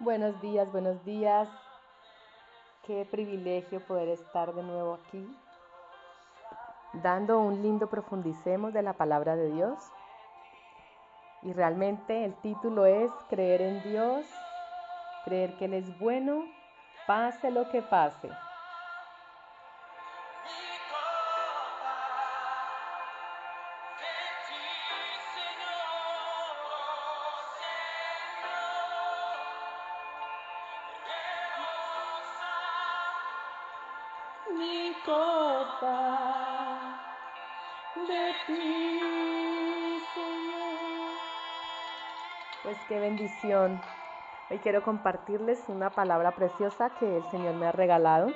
Buenos días, buenos días. Qué privilegio poder estar de nuevo aquí, dando un lindo profundicemos de la palabra de Dios. Y realmente el título es Creer en Dios, creer que Él es bueno, pase lo que pase. De ti, Señor. Pues qué bendición. Hoy quiero compartirles una palabra preciosa que el Señor me ha regalado.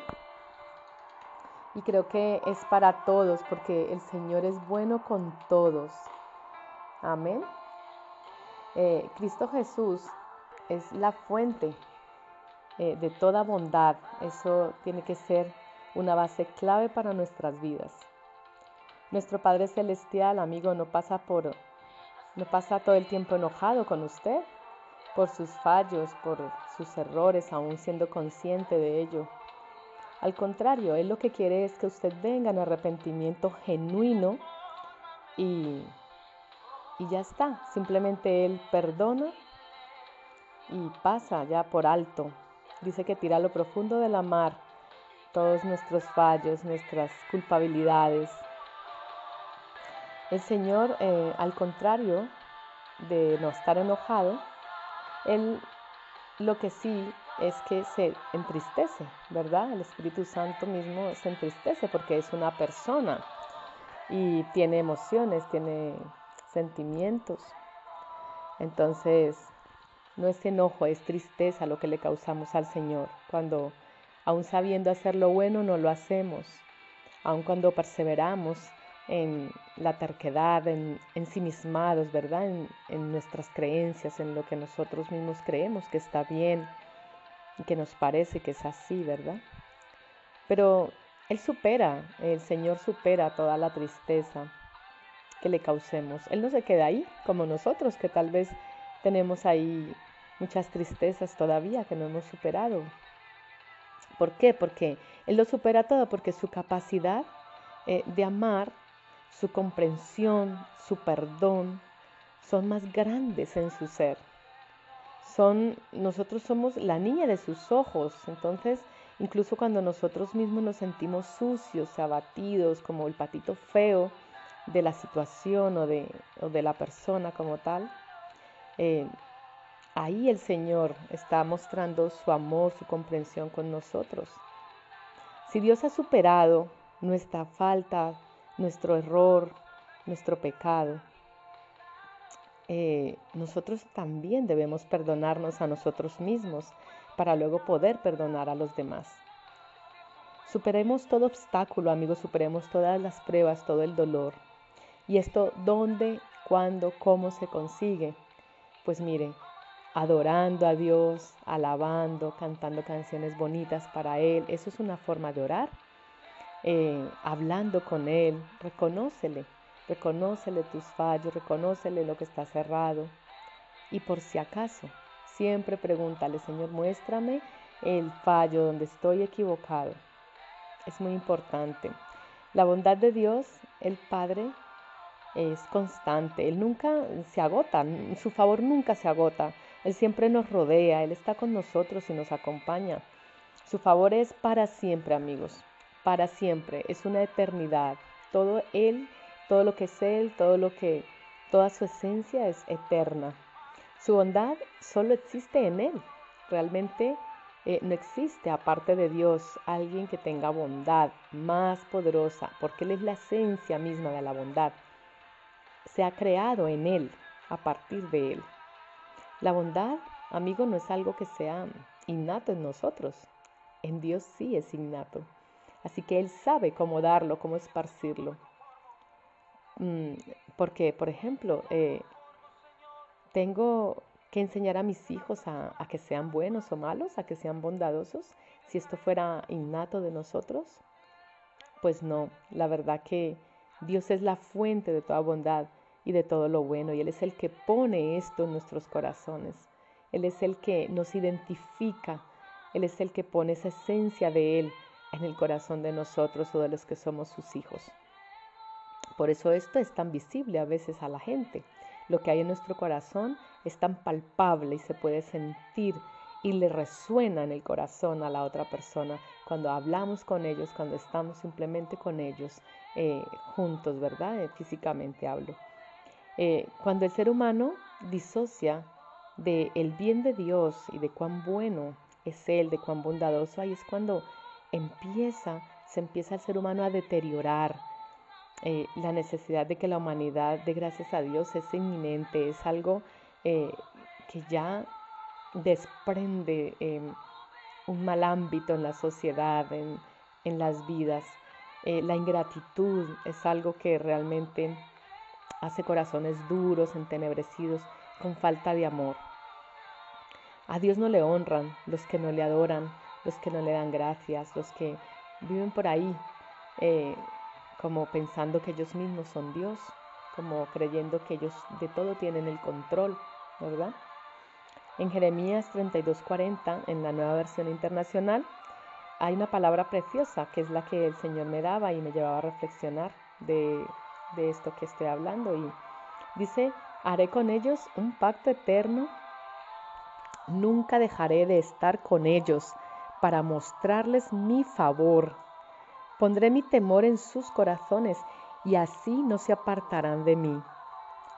Y creo que es para todos, porque el Señor es bueno con todos. Amén. Eh, Cristo Jesús es la fuente eh, de toda bondad. Eso tiene que ser una base clave para nuestras vidas. Nuestro Padre Celestial, amigo, no pasa por no pasa todo el tiempo enojado con usted por sus fallos, por sus errores, aún siendo consciente de ello. Al contrario, Él lo que quiere es que usted venga en arrepentimiento genuino y, y ya está. Simplemente Él perdona y pasa ya por alto. Dice que tira a lo profundo de la mar todos nuestros fallos, nuestras culpabilidades. El Señor, eh, al contrario de no estar enojado, Él lo que sí es que se entristece, ¿verdad? El Espíritu Santo mismo se entristece porque es una persona y tiene emociones, tiene sentimientos. Entonces, no es enojo, es tristeza lo que le causamos al Señor cuando Aun sabiendo hacer lo bueno, no lo hacemos. Aun cuando perseveramos en la terquedad, en ensimismados, ¿verdad? En, en nuestras creencias, en lo que nosotros mismos creemos que está bien y que nos parece que es así, ¿verdad? Pero Él supera, el Señor supera toda la tristeza que le causemos. Él no se queda ahí como nosotros, que tal vez tenemos ahí muchas tristezas todavía que no hemos superado. ¿Por qué? Porque Él lo supera todo, porque su capacidad eh, de amar, su comprensión, su perdón, son más grandes en su ser. Son, nosotros somos la niña de sus ojos, entonces incluso cuando nosotros mismos nos sentimos sucios, abatidos, como el patito feo de la situación o de, o de la persona como tal, eh, Ahí el Señor está mostrando su amor, su comprensión con nosotros. Si Dios ha superado nuestra falta, nuestro error, nuestro pecado, eh, nosotros también debemos perdonarnos a nosotros mismos para luego poder perdonar a los demás. Superemos todo obstáculo, amigos, superemos todas las pruebas, todo el dolor. ¿Y esto dónde, cuándo, cómo se consigue? Pues miren, adorando a Dios, alabando, cantando canciones bonitas para Él. Eso es una forma de orar. Eh, hablando con Él, reconócele, reconócele tus fallos, reconócele lo que está cerrado. Y por si acaso, siempre pregúntale, Señor, muéstrame el fallo donde estoy equivocado. Es muy importante. La bondad de Dios, el Padre, es constante. Él nunca se agota, su favor nunca se agota. Él siempre nos rodea, Él está con nosotros y nos acompaña. Su favor es para siempre, amigos, para siempre, es una eternidad. Todo Él, todo lo que es Él, todo lo que, toda su esencia es eterna. Su bondad solo existe en Él. Realmente eh, no existe, aparte de Dios, alguien que tenga bondad más poderosa, porque Él es la esencia misma de la bondad. Se ha creado en Él, a partir de Él. La bondad, amigo, no es algo que sea innato en nosotros. En Dios sí es innato. Así que Él sabe cómo darlo, cómo esparcirlo. Mm, porque, por ejemplo, eh, tengo que enseñar a mis hijos a, a, que sean buenos o malos, a que sean bondadosos. Si esto fuera innato de nosotros, pues no. La verdad que Dios es la fuente de toda bondad y de todo lo bueno. Y Él es el que pone esto en nuestros corazones. Él es el que nos identifica, Él es el que pone esa esencia de Él en el corazón de nosotros o de los que somos sus hijos. Por eso esto es tan visible a veces a la gente. Lo que hay en nuestro corazón es tan palpable y se puede sentir y le resuena en el corazón a la otra persona cuando hablamos con ellos, cuando estamos simplemente con ellos eh, juntos, ¿verdad? Eh, físicamente hablo. Eh, cuando el ser humano disocia del el bien de Dios y de cuán bueno es Él, de cuán bondadoso, ahí es cuando empieza, se empieza el ser humano a deteriorar. la necesidad de que la humanidad dé gracias a Dios es inminente, es algo que ya desprende em, un mal ámbito en la sociedad, en, las vidas. Eh, la ingratitud es algo que realmente hace corazones duros, entenebrecidos, con falta de amor. A Dios no le honran los que no le adoran, los que no le dan gracias, los que viven por ahí eh, como pensando que ellos mismos son Dios, como creyendo que ellos de todo tienen el control, ¿verdad? En Jeremías 32:40, en la nueva versión internacional, hay una palabra preciosa que es la que el Señor me daba y me llevaba a reflexionar de, de esto que estoy hablando. Y dice, haré con ellos un pacto eterno, nunca dejaré de estar con ellos para mostrarles mi favor. Pondré mi temor en sus corazones y así no se apartarán de mí.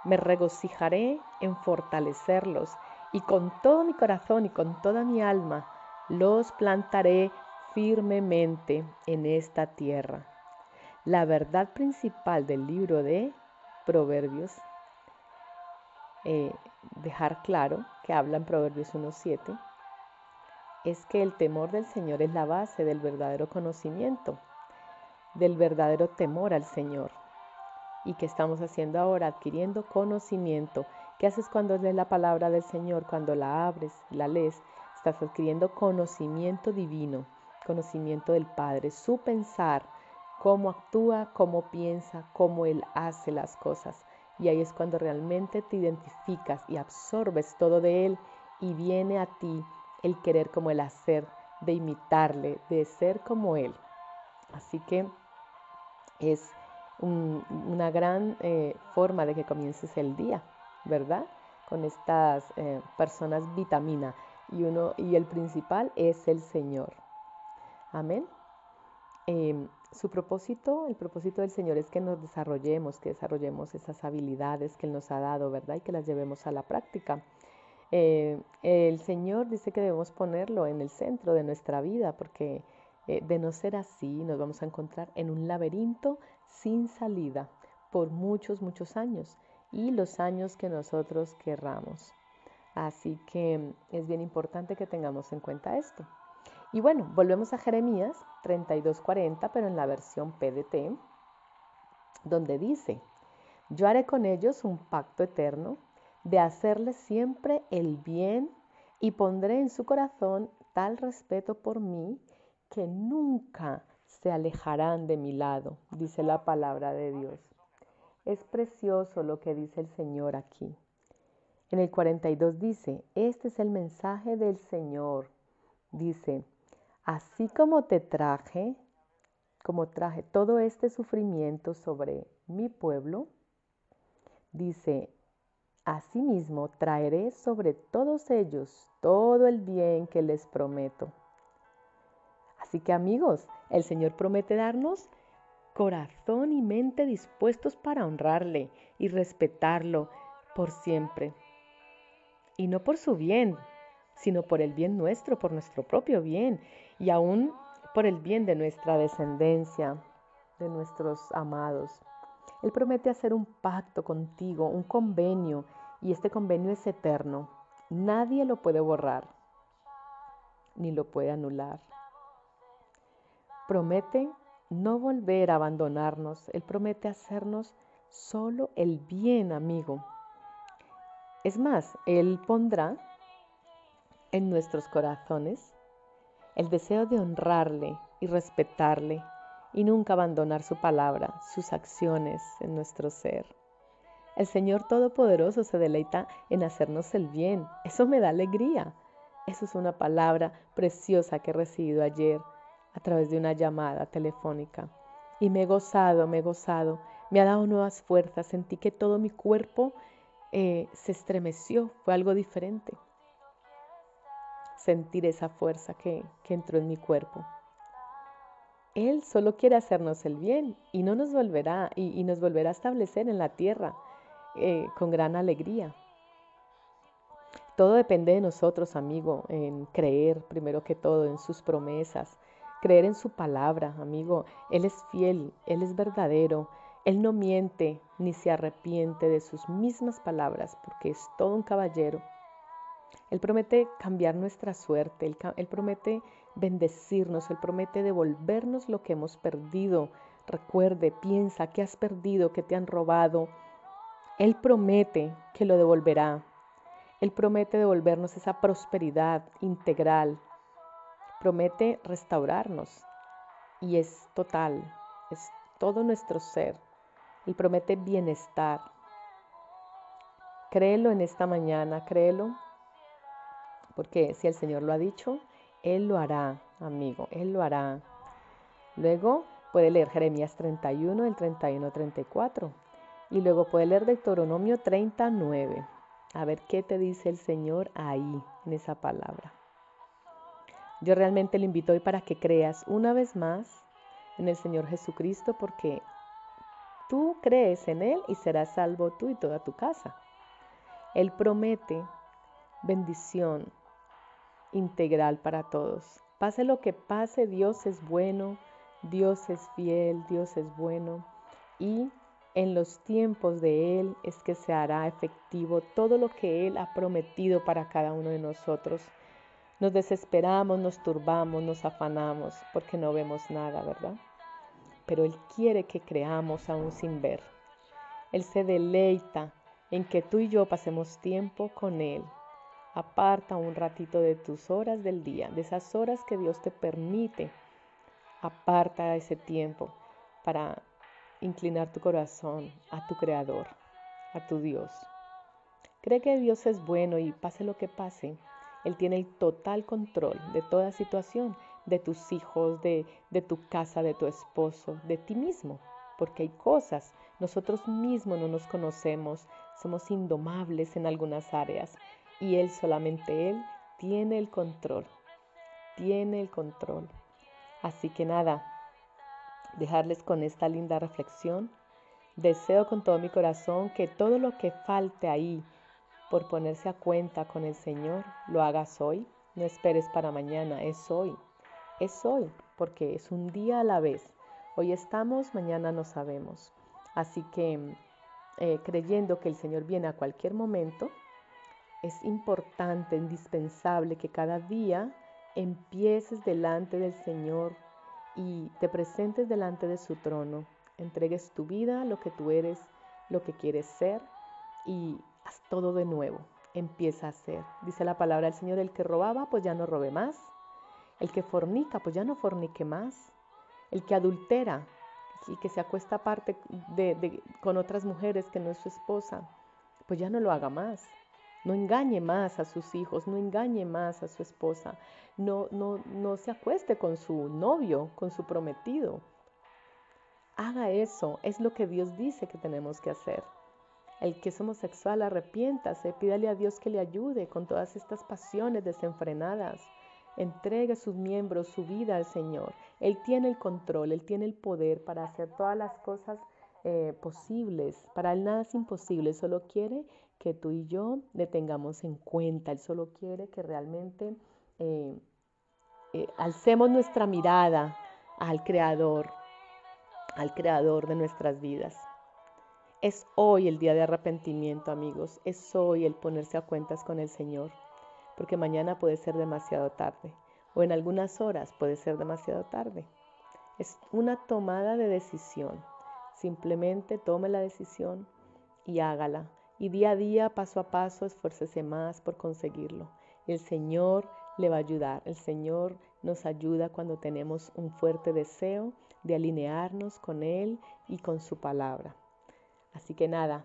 Me regocijaré en fortalecerlos y con todo mi corazón y con toda mi alma los plantaré firmemente en esta tierra. La verdad principal del libro de Proverbios, eh, dejar claro que habla en Proverbios 1.7, es que el temor del Señor es la base del verdadero conocimiento, del verdadero temor al Señor. ¿Y que estamos haciendo ahora? Adquiriendo conocimiento ¿Qué haces cuando lees la palabra del Señor? Cuando la abres, la lees, estás adquiriendo conocimiento divino, conocimiento del Padre, su pensar, cómo actúa, cómo piensa, cómo Él hace las cosas. Y ahí es cuando realmente te identificas y absorbes todo de Él y viene a ti el querer como el hacer, de imitarle, de ser como Él. Así que es una gran eh, forma de que comiences el día. ¿verdad? Con estas eh, personas vitamina y, uno, y el principal es el Señor. Amén. Em, su propósito, el propósito del Señor es que nos desarrollemos, que desarrollemos esas habilidades que Él nos ha dado, ¿verdad? Y que las llevemos a la práctica. Eh, el Señor dice que debemos ponerlo en el centro de nuestra vida, porque eh, de no ser así nos vamos a encontrar en un laberinto sin salida por muchos, muchos años y los años que nosotros querramos. Así que es bien importante que tengamos en cuenta esto. Y bueno, volvemos a Jeremías 32:40, pero en la versión PDT, donde dice, yo haré con ellos un pacto eterno de hacerles siempre el bien y pondré en su corazón tal respeto por mí que nunca se alejarán de mi lado, dice la palabra de Dios. Es precioso lo que dice el Señor aquí. En el 42 dice, este es el mensaje del Señor. Dice, así como te traje, como traje todo este sufrimiento sobre mi pueblo, dice, asimismo traeré sobre todos ellos todo el bien que les prometo. Así que amigos, el Señor promete darnos corazón y mente dispuestos para honrarle y respetarlo por siempre. Y no por su bien, sino por el bien nuestro, por nuestro propio bien y aún por el bien de nuestra descendencia, de nuestros amados. Él promete hacer un pacto contigo, un convenio, y este convenio es eterno. Nadie lo puede borrar, ni lo puede anular. Promete no volver a abandonarnos. Él promete hacernos solo el bien, amigo. Es más, Él pondrá en nuestros corazones el deseo de honrarle y respetarle y nunca abandonar su palabra, sus acciones en nuestro ser. El Señor Todopoderoso se deleita en hacernos el bien. Eso me da alegría. Eso es una palabra preciosa que he recibido ayer a través de una llamada telefónica. Y me he gozado, me he gozado. Me ha dado nuevas fuerzas. Sentí que todo mi cuerpo eh, se estremeció. Fue algo diferente. Sentir esa fuerza que, entró en mi cuerpo. Él solo quiere hacernos el bien y no nos volverá y, nos volverá a establecer en la tierra eh, con gran alegría. Todo depende de nosotros, amigo, en creer primero que todo en sus promesas, creer en su palabra, amigo. Él es fiel, Él es verdadero, Él no miente ni se arrepiente de sus mismas palabras porque es todo un caballero. Él promete cambiar nuestra suerte, él, él, promete bendecirnos, Él promete devolvernos lo que hemos perdido. Recuerde, piensa que has perdido, que te han robado. Él promete que lo devolverá. Él promete devolvernos esa prosperidad integral, promete restaurarnos y es total, es todo nuestro ser. Él promete bienestar. Créelo en esta mañana, créelo, porque si el Señor lo ha dicho, Él lo hará, amigo, Él lo hará. Luego puede leer Jeremías 31, el 31, 34. Y luego puede leer Deuteronomio 39. A ver qué te dice el Señor ahí, en esa palabra. Yo realmente le invito hoy para que creas una vez más en el Señor Jesucristo porque tú crees en Él y serás salvo tú y toda tu casa. Él promete bendición integral para todos. Pase lo que pase, Dios es bueno, Dios es fiel, Dios es bueno y en los tiempos de Él es que se hará efectivo todo lo que Él ha prometido para cada uno de nosotros. Nos desesperamos, nos turbamos, nos afanamos porque no vemos nada, ¿verdad? Pero Él quiere que creamos aún sin ver. Él se deleita en que tú y yo pasemos tiempo con Él. Aparta un ratito de tus horas del día, de esas horas que Dios te permite. Aparta ese tiempo para inclinar tu corazón a tu Creador, a tu Dios. Cree que Dios es bueno y pase lo que pase, Él tiene el total control de toda situación, de tus hijos, de, de tu casa, de tu esposo, de ti mismo, porque hay cosas, nosotros mismos no nos conocemos, somos indomables en algunas áreas y Él solamente Él tiene el control, tiene el control. Así que nada, dejarles con esta linda reflexión. Deseo con todo mi corazón que todo lo que falte ahí por ponerse a cuenta con el Señor, lo hagas hoy. No esperes para mañana, es hoy. Es hoy, porque es un día a la vez. Hoy estamos, mañana no sabemos. Así que eh, creyendo que el Señor viene a cualquier momento, es importante, indispensable que cada día empieces delante del Señor y te presentes delante de su trono, entregues tu vida, lo que tú eres, lo que quieres ser y haz todo de nuevo. Empieza a hacer. Dice la palabra del Señor, el que robaba, pues ya no robe más. El que fornica, pues ya no fornique más. El que adultera y que se acuesta aparte de, con otras mujeres que no es su esposa, pues ya no lo haga más. No engañe más a sus hijos, no engañe más a su esposa, no, no, no se acueste con su novio, con su prometido. Haga eso, es lo que Dios dice que tenemos que hacer. El que es homosexual, arrepiéntase, pídale a Dios que le ayude con todas estas pasiones desenfrenadas. Entregue sus miembros, su vida al Señor. Él tiene el control, Él tiene el poder para hacer todas las cosas eh, posibles. Para Él nada es imposible, solo quiere que tú y yo le tengamos en cuenta. Él solo quiere que realmente eh, eh, alcemos nuestra mirada al Creador, al Creador de nuestras vidas. Es hoy el día de arrepentimiento, amigos. Es hoy el ponerse a cuentas con el Señor, porque mañana puede ser demasiado tarde o en algunas horas puede ser demasiado tarde. Es una tomada de decisión. Simplemente tome la decisión y hágala. Y día a día, paso a paso, esfuércese más por conseguirlo. El Señor le va a ayudar. El Señor nos ayuda cuando tenemos un fuerte deseo de alinearnos con Él y con su palabra. Así que nada,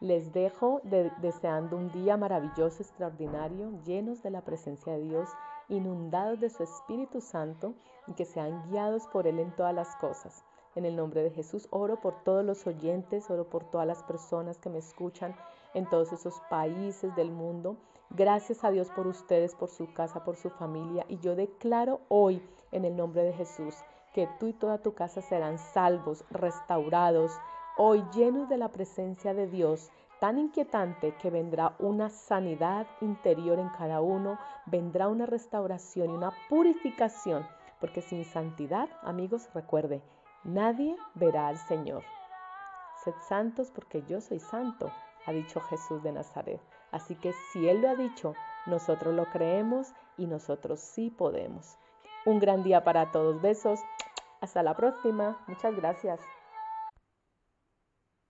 Les dejo deseando un día maravilloso, extraordinario, llenos de la presencia de Dios, inundados de su Espíritu Santo y que sean guiados por Él en todas las cosas. En el nombre de Jesús oro por todos los oyentes, oro por todas las personas que me escuchan en todos esos países del mundo. Gracias a Dios por ustedes, por su casa, por su familia. Y yo declaro hoy en el nombre de Jesús que tú y toda tu casa serán salvos, restaurados, hoy llenos de la presencia de Dios, tan inquietante que vendrá una sanidad interior en cada uno, vendrá una restauración y una purificación, porque sin santidad, amigos, recuerde, nadie verá al Señor. Sed santos porque yo soy santo, ha dicho Jesús de Nazaret. Así que si Él lo ha dicho, nosotros lo creemos y nosotros sí podemos. Un gran día para todos. Besos. Hasta la próxima. Muchas gracias.